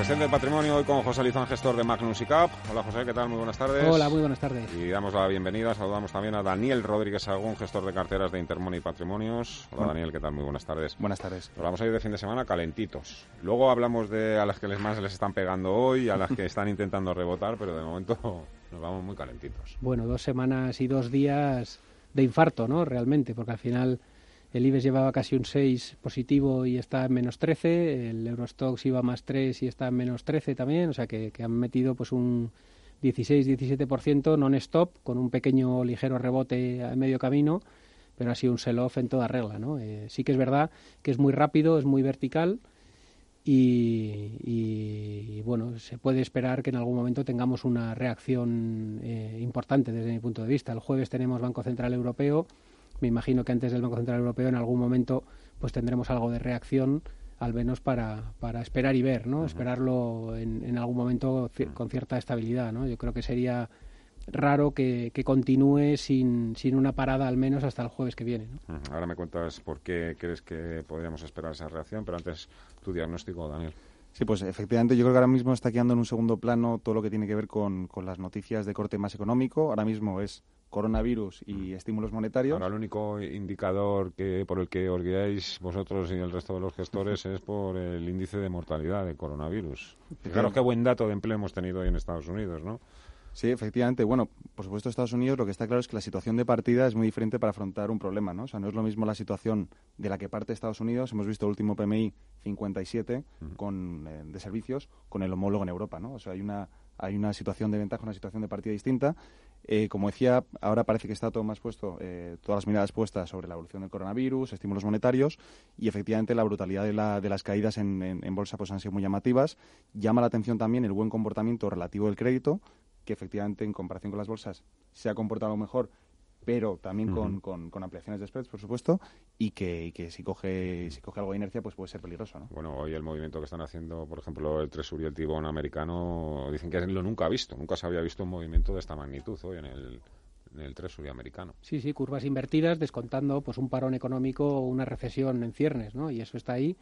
Gestión del patrimonio hoy con José Lizán, gestor de Magnus y Cap. Hola José, ¿qué tal? Muy buenas tardes. Hola, muy buenas tardes. Y damos la bienvenida, saludamos también a Daniel Rodríguez Agún, gestor de carteras de Intermoney Patrimonios. Hola Daniel, ¿qué tal? Muy buenas tardes. Buenas tardes. Nos vamos a ir de fin de semana calentitos. Luego hablamos de a las que les más les están pegando hoy, a las que están intentando rebotar, pero de momento nos vamos muy calentitos. Bueno, dos semanas y dos días de infarto, ¿no? Realmente, porque al final el IBEX llevaba casi un 6 positivo y está en menos 13, el Eurostox iba más 3 y está en menos 13 también, o sea que, han metido pues un 16-17% non-stop con un pequeño ligero rebote a medio camino, pero ha sido un sell-off en toda regla, ¿no? Eh, sí que es verdad que es muy rápido, es muy vertical y, y, y, bueno, se puede esperar que en algún momento tengamos una reacción eh, importante desde mi punto de vista. El jueves tenemos Banco Central Europeo, me imagino que antes del Banco Central Europeo en algún momento pues tendremos algo de reacción al menos para, para esperar y ver, ¿no? Uh -huh. Esperarlo en, en, algún momento ci con cierta estabilidad, ¿no? Yo creo que sería raro que, que continúe sin, sin, una parada al menos hasta el jueves que viene. ¿no? Uh -huh. Ahora me cuentas por qué crees que podríamos esperar esa reacción, pero antes tu diagnóstico, Daniel. Sí, pues efectivamente yo creo que ahora mismo está quedando en un segundo plano todo lo que tiene que ver con, con las noticias de corte más económico. Ahora mismo es coronavirus y estímulos monetarios. Ahora el único indicador que por el que os guiáis vosotros y el resto de los gestores es por el índice de mortalidad de coronavirus. Fijaros qué buen dato de empleo hemos tenido hoy en Estados Unidos, ¿no? Sí, efectivamente. Bueno, por supuesto, Estados Unidos lo que está claro es que la situación de partida es muy diferente para afrontar un problema, ¿no? O sea, no es lo mismo la situación de la que parte Estados Unidos. Hemos visto el último PMI 57 uh -huh. con, eh, de servicios con el homólogo en Europa, ¿no? O sea, hay una hay una situación de ventaja, una situación de partida distinta. Eh, como decía, ahora parece que está todo más puesto, eh, todas las miradas puestas sobre la evolución del coronavirus, estímulos monetarios y efectivamente la brutalidad de, la, de las caídas en, en, bolsa pues han sido muy llamativas. Llama la atención también el buen comportamiento relativo del crédito, que efectivamente en comparación con las bolsas se ha comportado mejor, pero también uh -huh. con, con, con, ampliaciones de spreads, por supuesto, y que, y que, si coge si coge algo de inercia, pues puede ser peligroso, ¿no? Bueno, hoy el movimiento que están haciendo, por ejemplo, el Treasury y el Tibón americano, dicen que lo nunca ha visto, nunca se había visto un movimiento de esta magnitud hoy en el, en el Treasury americano. Sí, sí, curvas invertidas, descontando pues un parón económico o una recesión en ciernes, ¿no? Y eso está ahí,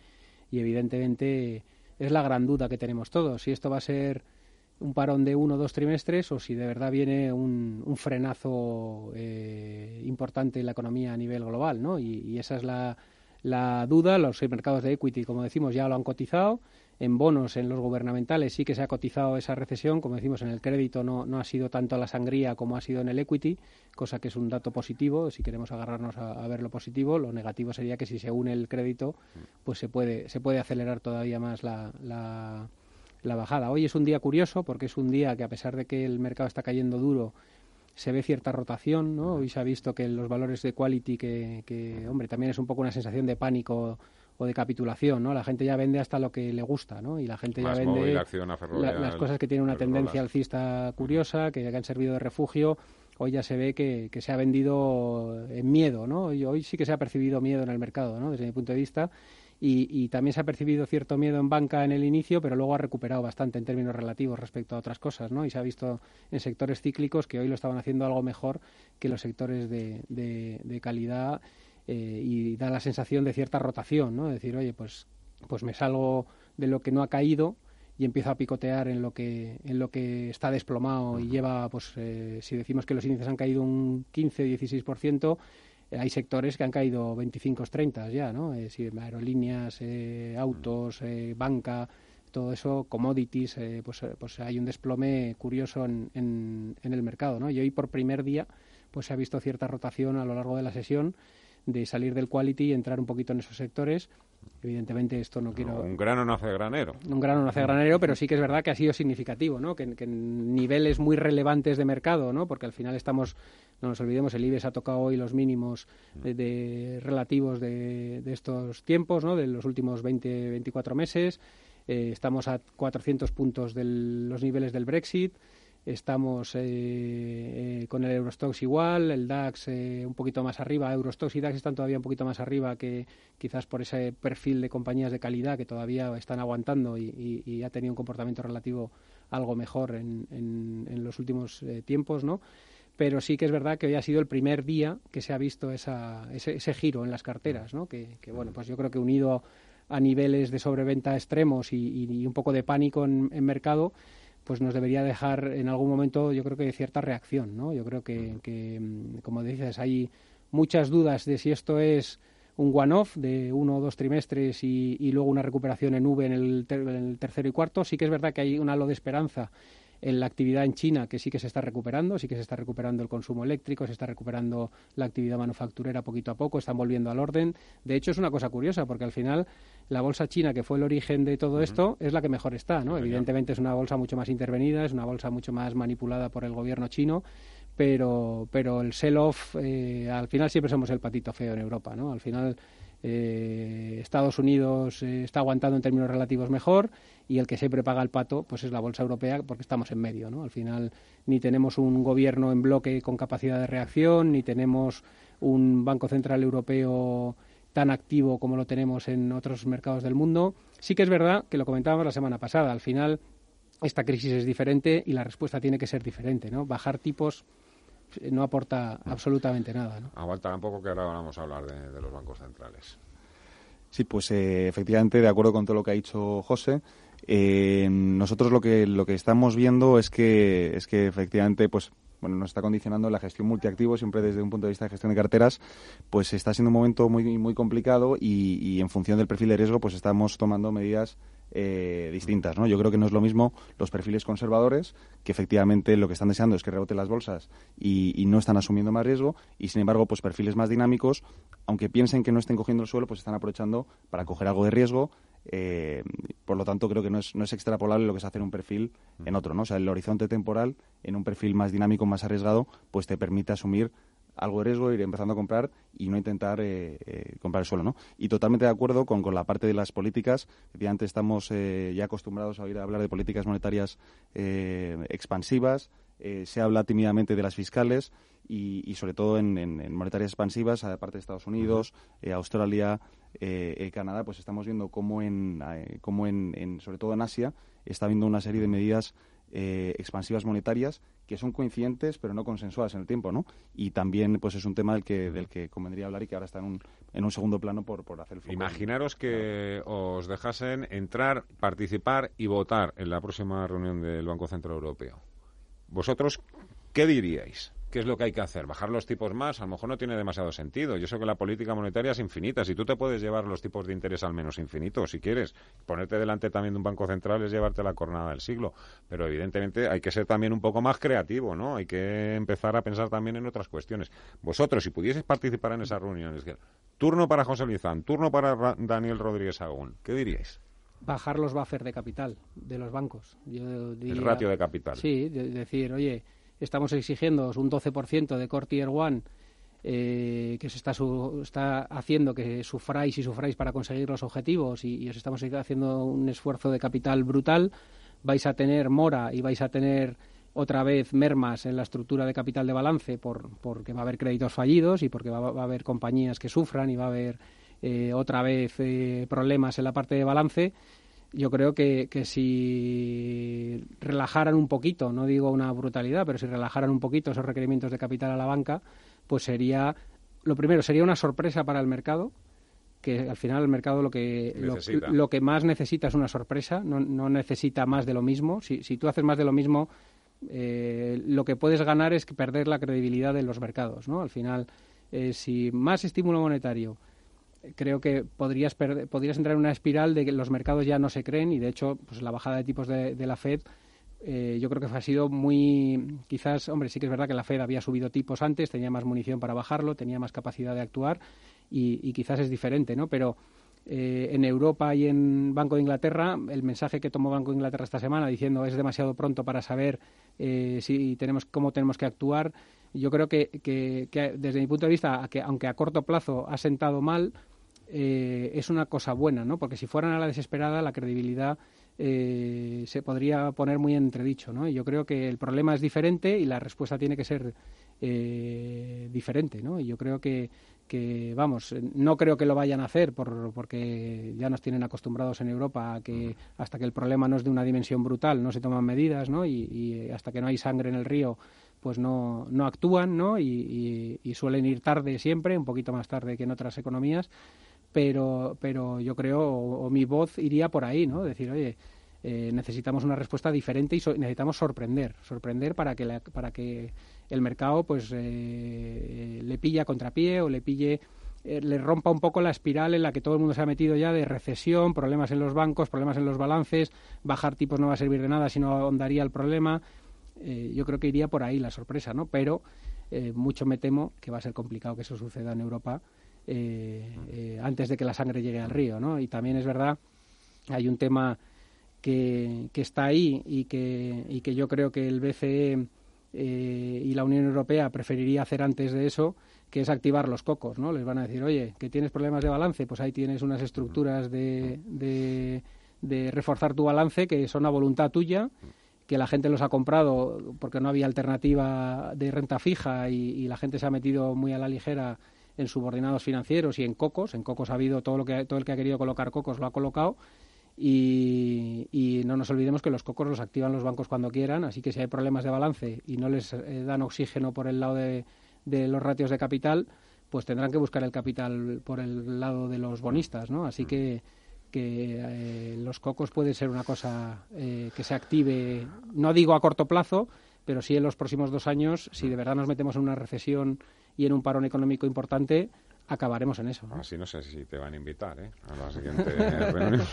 y evidentemente es la gran duda que tenemos todos, si esto va a ser un parón de uno o dos trimestres o si de verdad viene un, un frenazo eh, importante en la economía a nivel global, ¿no? Y, esa es la, la, duda. Los mercados de equity, como decimos, ya lo han cotizado. En bonos, en los gubernamentales, sí que se ha cotizado esa recesión. Como decimos, en el crédito no, no ha sido tanto la sangría como ha sido en el equity, cosa que es un dato positivo. Si queremos agarrarnos a, a ver lo positivo, lo negativo sería que si se une el crédito, pues se puede, se puede acelerar todavía más la, la la bajada. Hoy es un día curioso porque es un día que a pesar de que el mercado está cayendo duro, se ve cierta rotación, ¿no? Hoy se ha visto que los valores de quality, que, que, hombre, también es un poco una sensación de pánico o de capitulación, ¿no? La gente ya vende hasta lo que le gusta, ¿no? Y la gente Más ya vende móvil, acción, la, las cosas que tienen una tendencia alcista curiosa, que, que han servido de refugio, hoy ya se ve que, que, se ha vendido en miedo, ¿no? Y hoy sí que se ha percibido miedo en el mercado, ¿no? Desde mi punto de vista. Y, y, también se ha percibido cierto miedo en banca en el inicio, pero luego ha recuperado bastante en términos relativos respecto a otras cosas, ¿no? Y se ha visto en sectores cíclicos que hoy lo estaban haciendo algo mejor que los sectores de, de, de calidad eh, y da la sensación de cierta rotación, ¿no? Es decir, oye, pues, pues me salgo de lo que no ha caído y empiezo a picotear en lo que en lo que está desplomado y lleva, pues, eh, si decimos que los índices han caído un 15-16%, hay sectores que han caído 25, 30 ya, ¿no? Eh, sí, aerolíneas, eh, autos, eh, banca, todo eso, commodities, eh, pues, pues hay un desplome curioso en, en, en, el mercado, ¿no? Y hoy por primer día, pues se ha visto cierta rotación a lo largo de la sesión de salir del quality y entrar un poquito en esos sectores. Evidentemente esto no quiero... un grano no hace granero. Un grano no hace granero, pero sí que es verdad que ha sido significativo, ¿no? Que, que en niveles muy relevantes de mercado, ¿no? Porque al final estamos, no nos olvidemos, el IBEX ha tocado hoy los mínimos de, de relativos de, de, estos tiempos, ¿no? De los últimos 20, 24 meses. Eh, estamos a 400 puntos de los niveles del Brexit. Estamos eh, eh, con el Eurostox igual, el DAX eh, un poquito más arriba. Eurostox y DAX están todavía un poquito más arriba que quizás por ese perfil de compañías de calidad que todavía están aguantando y, ha tenido un comportamiento relativo algo mejor en, en, los últimos tiempos, ¿no? Pero sí que es verdad que hoy ha sido el primer día que se ha visto esa, ese, giro en las carteras, ¿no? Que, bueno, pues yo creo que unido a niveles de sobreventa extremos y, un poco de pánico en, en mercado, pues nos debería dejar en algún momento, yo creo que cierta reacción, ¿no? Yo creo que, mm, como dices, hay muchas dudas de si esto es un one-off de uno o dos trimestres y, luego una recuperación en V en el, en el, tercero y cuarto. Sí que es verdad que hay un halo de esperanza en la actividad en China, que sí que se está recuperando, sí que se está recuperando el consumo eléctrico, se está recuperando la actividad manufacturera poquito a poco, están volviendo al orden. De hecho, es una cosa curiosa, porque al final la bolsa china, que fue el origen de todo esto, es la que mejor está, ¿no? Evidentemente es una bolsa mucho más intervenida, es una bolsa mucho más manipulada por el gobierno chino, pero, pero el sell-off, eh, al final siempre somos el patito feo en Europa, ¿no? Al final eh, Estados Unidos eh, está aguantando en términos relativos mejor y el que siempre paga el pato pues es la bolsa europea porque estamos en medio. ¿no? Al final ni tenemos un gobierno en bloque con capacidad de reacción, ni tenemos un Banco Central Europeo tan activo como lo tenemos en otros mercados del mundo. Sí que es verdad que lo comentábamos la semana pasada. Al final esta crisis es diferente y la respuesta tiene que ser diferente. ¿no? Bajar tipos no aporta absolutamente nada. ¿no? Aguanta un poco que ahora vamos a hablar de, los bancos centrales. Sí, pues eh, efectivamente, de acuerdo con todo lo que ha dicho José, eh, nosotros lo que lo que estamos viendo es que es que efectivamente, pues bueno, nos está condicionando la gestión multiactivo siempre desde un punto de vista de gestión de carteras, pues está siendo un momento muy muy complicado y, y en función del perfil de riesgo, pues estamos tomando medidas eh, distintas. ¿no? Yo creo que no es lo mismo los perfiles conservadores, que efectivamente lo que están deseando es que reboten las bolsas y, no están asumiendo más riesgo, y sin embargo, pues perfiles más dinámicos, aunque piensen que no estén cogiendo el suelo, pues están aprovechando para coger algo de riesgo. Eh, por lo tanto, creo que no es, no es extrapolable lo que es hacer un perfil en otro. ¿no? O sea, el horizonte temporal en un perfil más dinámico, más arriesgado, pues te permite asumir algo de riesgo, ir empezando a comprar y no intentar eh, eh, comprar el suelo, ¿no? Y totalmente de acuerdo con, con la parte de las políticas. Efectivamente, estamos eh, ya acostumbrados a oír hablar de políticas monetarias expansivas. se habla tímidamente de las fiscales y, sobre todo en, monetarias expansivas, aparte de Estados Unidos, Australia, Canadá, pues estamos viendo cómo, en, cómo en, sobre todo en Asia, está habiendo una serie de medidas eh, expansivas monetarias que son coincidentes pero no consensuadas en el tiempo, ¿no? Y también pues es un tema del que del que convendría hablar y que ahora está en un, en un segundo plano por, por hacer el Imaginaros que os dejasen entrar, participar y votar en la próxima reunión del Banco Central Europeo. ¿Vosotros qué diríais? ¿Qué es lo que hay que hacer? ¿Bajar los tipos más? A lo mejor no tiene demasiado sentido. Yo sé que la política monetaria es infinita. Si tú te puedes llevar los tipos de interés al menos infinito, si quieres, ponerte delante también de un banco central es llevarte la cornada del siglo. Pero evidentemente hay que ser también un poco más creativo, ¿no? Hay que empezar a pensar también en otras cuestiones. Vosotros, si pudieseis participar en esas reuniones, turno para José Lizán, turno para Daniel Rodríguez Agún, ¿qué diríais? Bajar los buffers de capital de los bancos. El ratio de capital. Sí, decir, oye estamos exigiendo un 12% de Core Tier 1 eh, que se está, está haciendo que sufráis y sufráis para conseguir los objetivos y, os estamos haciendo un esfuerzo de capital brutal, vais a tener mora y vais a tener otra vez mermas en la estructura de capital de balance por, porque va a haber créditos fallidos y porque va, a haber compañías que sufran y va a haber eh, otra vez eh, problemas en la parte de balance yo creo que, que si relajaran un poquito, no digo una brutalidad, pero si relajaran un poquito esos requerimientos de capital a la banca, pues sería, lo primero, sería una sorpresa para el mercado, que al final el mercado lo que, lo, que más necesita es una sorpresa, no, no necesita más de lo mismo. Si, si tú haces más de lo mismo, eh, lo que puedes ganar es perder la credibilidad de los mercados, ¿no? Al final, eh, si más estímulo monetario, creo que podrías, podrías entrar en una espiral de que los mercados ya no se creen y de hecho pues la bajada de tipos de, la Fed eh, yo creo que ha sido muy quizás hombre sí que es verdad que la Fed había subido tipos antes tenía más munición para bajarlo tenía más capacidad de actuar y, quizás es diferente no pero eh, en Europa y en Banco de Inglaterra el mensaje que tomó Banco de Inglaterra esta semana diciendo es demasiado pronto para saber eh, si tenemos cómo tenemos que actuar yo creo que, que, desde mi punto de vista, que aunque a corto plazo ha sentado mal, eh, es una cosa buena, ¿no? Porque si fueran a la desesperada, la credibilidad eh, se podría poner muy en entredicho. ¿no? yo creo que el problema es diferente y la respuesta tiene que ser eh, diferente. ¿no? Y yo creo que, que, vamos, no creo que lo vayan a hacer por, porque ya nos tienen acostumbrados en Europa a que hasta que el problema no es de una dimensión brutal no se toman medidas ¿no? y, y hasta que no hay sangre en el río pues no, no actúan ¿no? Y, y, suelen ir tarde siempre, un poquito más tarde que en otras economías, pero, pero yo creo, o, mi voz iría por ahí, ¿no? Decir, oye, eh, necesitamos una respuesta diferente y necesitamos sorprender, sorprender para que, para que el mercado pues eh, le pille a contrapié o le pille eh, le rompa un poco la espiral en la que todo el mundo se ha metido ya de recesión, problemas en los bancos, problemas en los balances, bajar tipos no va a servir de nada, sino ahondaría el problema. Eh, yo creo que iría por ahí la sorpresa, ¿no? Pero eh, mucho me temo que va a ser complicado que eso suceda en Europa antes de que la sangre llegue al río, ¿no? Y también es verdad, hay un tema que, está ahí y que, y que yo creo que el BCE y la Unión Europea preferiría hacer antes de eso, que es activar los cocos, ¿no? Les van a decir, oye, que tienes problemas de balance, pues ahí tienes unas estructuras de, de, reforzar tu balance que son a voluntad tuya que la gente los ha comprado porque no había alternativa de renta fija y, la gente se ha metido muy a la ligera en subordinados financieros y en cocos. En cocos ha habido todo lo que todo el que ha querido colocar cocos lo ha colocado. Y, no nos olvidemos que los cocos los activan los bancos cuando quieran, así que si hay problemas de balance y no les eh, dan oxígeno por el lado de, de, los ratios de capital, pues tendrán que buscar el capital por el lado de los bonistas, ¿no? Así que que eh, los cocos puede ser una cosa eh, que se active, no digo a corto plazo, pero sí en los próximos dos años, si de verdad nos metemos en una recesión y en un parón económico importante, acabaremos en eso. Así no sé si te van a invitar ¿eh? a la siguiente reunión.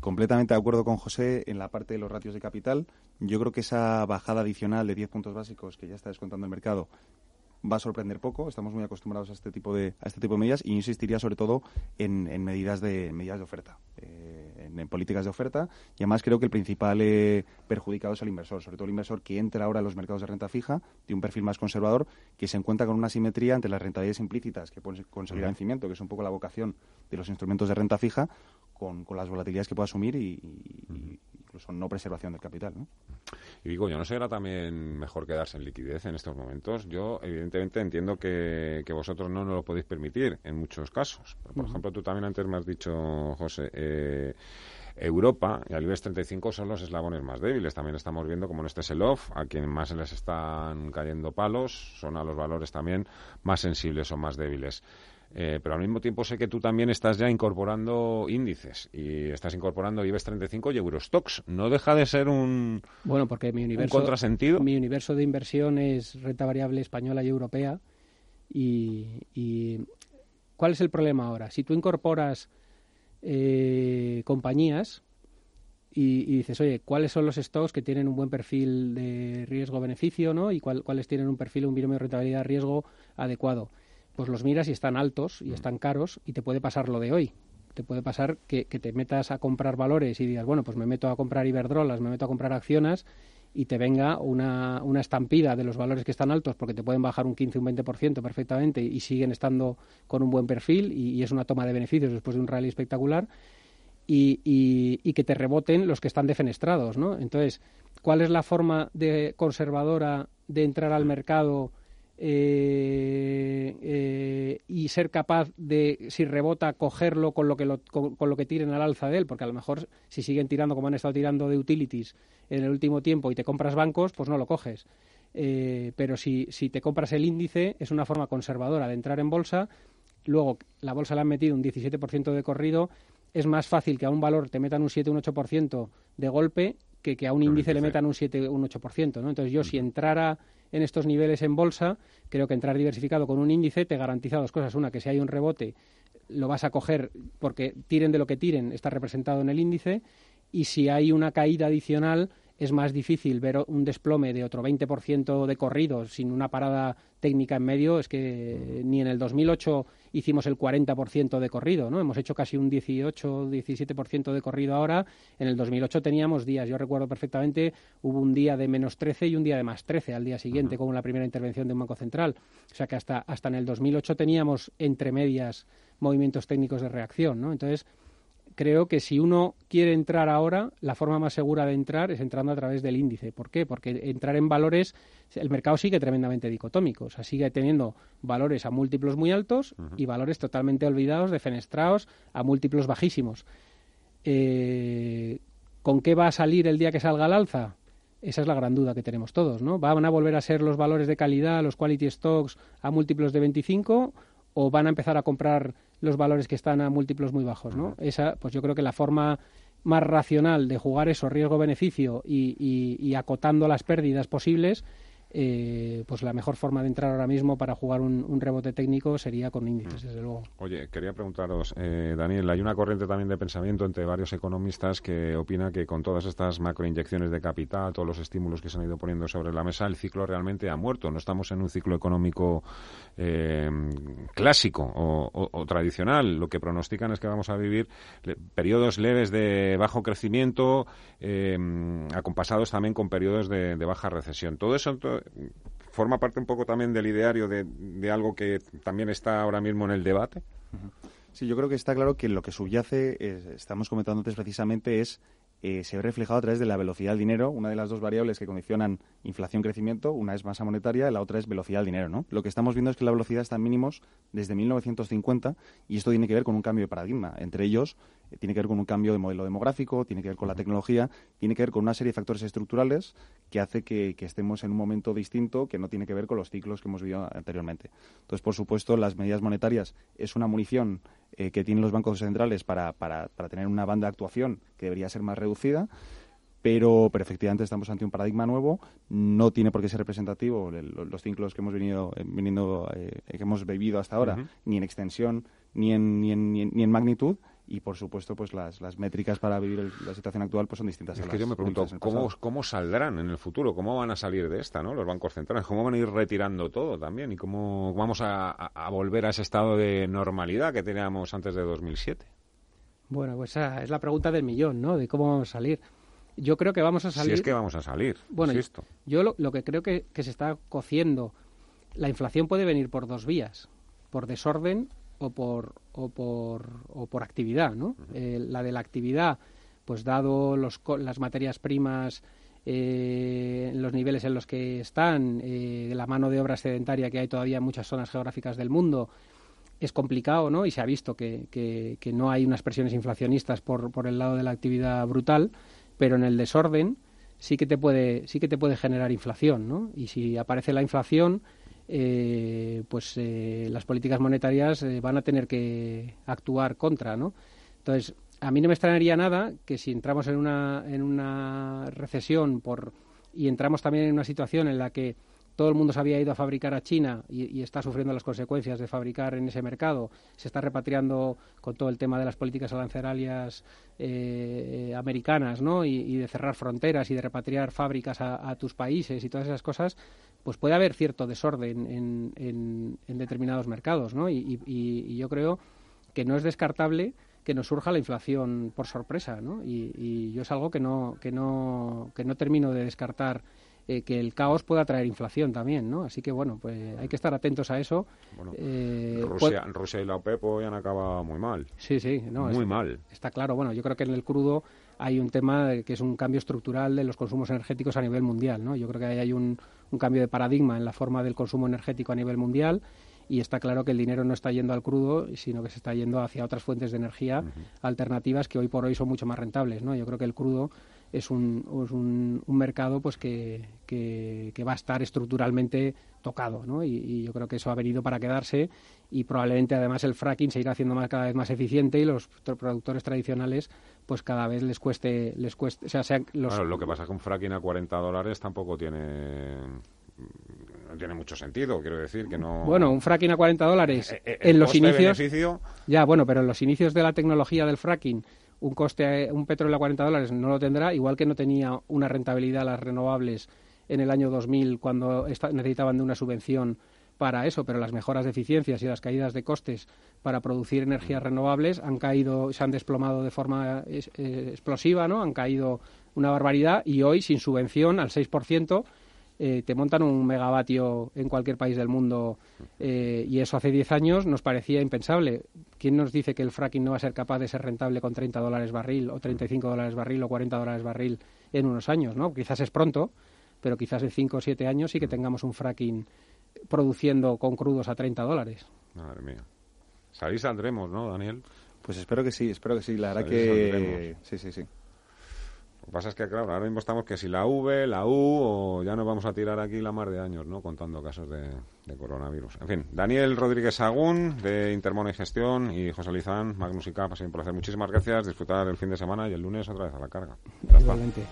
Completamente de acuerdo con José en la parte de los ratios de capital. Yo creo que esa bajada adicional de 10 puntos básicos que ya está descontando el mercado va a sorprender poco. Estamos muy acostumbrados a este tipo de, a este tipo de medidas y insistiría sobre todo en, en medidas, de, medidas de oferta, eh, en, políticas de oferta. Y además creo que el principal eh, perjudicado es el inversor, sobre todo el inversor que entra ahora en los mercados de renta fija, de un perfil más conservador, que se encuentra con una simetría entre las rentabilidades implícitas que pueden conseguir vencimiento, que es un poco la vocación de los instrumentos de renta fija, con, con las volatilidades que pueda asumir y, y, incluso no preservación del capital. ¿no? Y digo, yo no sé, era también mejor quedarse en liquidez en estos momentos. Yo, evidentemente, entiendo que, que vosotros no nos lo podéis permitir en muchos casos. por ejemplo, tú también antes me has dicho, José, eh, Europa y al IBEX 35 son los eslabones más débiles. También estamos viendo como en este sell-off, a quien más se les están cayendo palos, son a los valores también más sensibles o más débiles. Eh, pero al mismo tiempo sé que tú también estás ya incorporando índices y estás incorporando IBEX 35 y Eurostox. No deja de ser un, bueno, porque mi universo, contrasentido. Mi universo de inversión es renta variable española y europea. Y, ¿cuál es el problema ahora? Si tú incorporas eh, compañías y, dices, oye, ¿cuáles son los stocks que tienen un buen perfil de riesgo-beneficio ¿no? y cuáles tienen un perfil, un binomio de rentabilidad-riesgo adecuado? Pues los miras y están altos y mm. están caros y te puede pasar lo de hoy. Te puede pasar que, te metas a comprar valores y digas, bueno, pues me meto a comprar Iberdrolas, me meto a comprar acciones y te venga una, una estampida de los valores que están altos porque te pueden bajar un 15, un 20% perfectamente y siguen estando con un buen perfil y, es una toma de beneficios después de un rally espectacular y, y, que te reboten los que están defenestrados, ¿no? Entonces, ¿cuál es la forma de conservadora de entrar al mercado eh, eh, y ser capaz de, si rebota, cogerlo con lo, que con, lo que tiren al alza de él, porque a lo mejor si siguen tirando como han estado tirando de utilities en el último tiempo y te compras bancos, pues no lo coges. Eh, pero si, si te compras el índice, es una forma conservadora de entrar en bolsa. Luego, la bolsa le han metido un 17% de corrido. Es más fácil que a un valor te metan un 7, un 8% de golpe que que a un índice le metan un 7, un 8%. ¿no? Entonces, yo si entrara en estos niveles en bolsa, creo que entrar diversificado con un índice te garantiza dos cosas. Una, que si hay un rebote lo vas a coger porque tiren de lo que tiren, está representado en el índice. Y si hay una caída adicional, es más difícil ver un desplome de otro 20% de corrido sin una parada técnica en medio. Es que ni en el 2008 hicimos el 40% de corrido, ¿no? Hemos hecho casi un 18, 17% de corrido ahora. En el 2008 teníamos días, yo recuerdo perfectamente, hubo un día de menos 13 y un día de más 13 al día siguiente, con la primera intervención de un banco central. O sea que hasta, hasta en el 2008 teníamos entre medias movimientos técnicos de reacción, ¿no? Entonces, creo que si uno quiere entrar ahora, la forma más segura de entrar es entrando a través del índice. ¿Por qué? Porque entrar en valores, el mercado sigue tremendamente dicotómico, o sea, sigue teniendo valores a múltiplos muy altos y valores totalmente olvidados, defenestrados, a múltiplos bajísimos. Eh, ¿Con qué va a salir el día que salga al alza? Esa es la gran duda que tenemos todos, ¿no? ¿Van a volver a ser los valores de calidad, los quality stocks a múltiplos de 25 o van a empezar a comprar los valores que están a múltiplos muy bajos, ¿no? Esa, pues yo creo que la forma más racional de jugar eso riesgo-beneficio y, acotando las pérdidas posibles eh, pues la mejor forma de entrar ahora mismo para jugar un, rebote técnico sería con índices, mm. desde luego. Oye, quería preguntaros, eh, Daniel, hay una corriente también de pensamiento entre varios economistas que opina que con todas estas macroinyecciones de capital, todos los estímulos que se han ido poniendo sobre la mesa, el ciclo realmente ha muerto. No estamos en un ciclo económico eh, clásico o, tradicional. Lo que pronostican es que vamos a vivir periodos leves de bajo crecimiento, acompasados también con periodos de, de baja recesión. Todo eso forma parte un poco también del ideario de, de, algo que también está ahora mismo en el debate. Sí, yo creo que está claro que lo que subyace, estamos comentando antes precisamente, es eh, se ve reflejado a través de la velocidad del dinero, una de las dos variables que condicionan inflación-crecimiento, una es masa monetaria y la otra es velocidad del dinero. ¿no? Lo que estamos viendo es que la velocidad está en mínimos desde 1950 y esto tiene que ver con un cambio de paradigma. Entre ellos, eh, tiene que ver con un cambio de modelo demográfico, tiene que ver con la tecnología, tiene que ver con una serie de factores estructurales que hace que, estemos en un momento distinto que no tiene que ver con los ciclos que hemos vivido anteriormente. Entonces, por supuesto, las medidas monetarias es una munición eh, que tienen los bancos centrales para, para, para tener una banda de actuación que debería ser más reducida pero, pero efectivamente estamos ante un paradigma nuevo. No tiene por qué ser representativo los ciclos que hemos venido, eh, venido eh, que hemos vivido hasta ahora, ni en extensión ni en, ni en, ni en, magnitud. Y por supuesto, pues las, las métricas para vivir la situación actual pues son distintas. Es que yo me pregunto, ¿cómo, ¿cómo saldrán en el futuro? ¿Cómo van a salir de esta, ¿no? Los bancos centrales, ¿cómo van a ir retirando todo también? ¿Y cómo vamos a, a volver a ese estado de normalidad que teníamos antes de 2007? Bueno, pues esa es la pregunta del millón, ¿no? De cómo vamos a salir. Yo creo que vamos a salir. Si es que vamos a salir. Bueno, yo lo, que creo que, se está cociendo, la inflación puede venir por dos vías, por desorden o por o por, o por actividad, ¿no? Eh, la de la actividad, pues dado los, las materias primas, eh, los niveles en los que están, eh, la mano de obra sedentaria que hay todavía en muchas zonas geográficas del mundo, es complicado, ¿no? Y se ha visto que, que, que no hay unas presiones inflacionistas por, por el lado de la actividad brutal pero en el desorden sí que te puede, sí que te puede generar inflación, ¿no? Y si aparece la inflación, eh, pues eh, las políticas monetarias eh, van a tener que actuar contra, ¿no? Entonces, a mí no me extrañaría nada que si entramos en una, en una recesión por, y entramos también en una situación en la que todo el mundo se había ido a fabricar a China y, está sufriendo las consecuencias de fabricar en ese mercado. Se está repatriando con todo el tema de las políticas arancelarias eh, americanas, ¿no? Y, de cerrar fronteras y de repatriar fábricas a, tus países y todas esas cosas, pues puede haber cierto desorden en, determinados mercados, ¿no? Y, yo creo que no es descartable que nos surja la inflación por sorpresa, ¿no? Y, yo es algo que no, que no, que no termino de descartar eh, que el caos pueda traer inflación también, ¿no? Así que, bueno, pues hay que estar atentos a eso. Eh, Rusia, Rusia, y la OPEP hoy han acabado muy mal. Sí, sí. No, muy mal. Está claro. Bueno, yo creo que en el crudo hay un tema que es un cambio estructural de los consumos energéticos a nivel mundial, ¿no? Yo creo que ahí hay un, un cambio de paradigma en la forma del consumo energético a nivel mundial y está claro que el dinero no está yendo al crudo, sino que se está yendo hacia otras fuentes de energía alternativas que hoy por hoy son mucho más rentables, ¿no? Yo creo que el crudo es un, un, un mercado pues que, que, va a estar estructuralmente tocado, ¿no? Y, yo creo que eso ha venido para quedarse y probablemente además el fracking se irá haciendo más, cada vez más eficiente y los productores tradicionales pues cada vez les cueste les cueste o sea, sean los... lo que pasa con fracking a 40 dólares tampoco tiene no tiene mucho sentido, quiero decir que no. Bueno, un fracking a 40 dólares eh, eh, en los inicios. Ya, bueno, pero en los inicios de la tecnología del fracking un coste, un petróleo a 40 dólares no lo tendrá, igual que no tenía una rentabilidad las renovables en el año 2000 cuando necesitaban de una subvención para eso, pero las mejoras de eficiencias y las caídas de costes para producir energías renovables han caído, se han desplomado de forma eh, explosiva, ¿no? Han caído una barbaridad y hoy sin subvención al 6% eh, te montan un megavatio en cualquier país del mundo eh, y eso hace 10 años nos parecía impensable. ¿Quién nos dice que el fracking no va a ser capaz de ser rentable con 30 dólares barril o 35 dólares barril o 40 dólares barril en unos años? ¿no? Quizás es pronto, pero quizás en 5 o 7 años sí que tengamos un fracking produciendo con crudos a 30 dólares. Madre mía. Salir saldremos, ¿no, Daniel? Pues espero que sí, espero que sí. La verdad que... Sí, sí, sí. Lo que pasa es que, claro, ahora mismo estamos que si la V, la U, o ya nos vamos a tirar aquí la mar de años, ¿no? Contando casos de, coronavirus. En fin, Daniel Rodríguez Sagún, de Intermona y Gestión, y José Lizán, Magnus y Capa, por hacer muchísimas gracias, disfrutar el fin de semana y el lunes otra vez a la carga. Igualmente.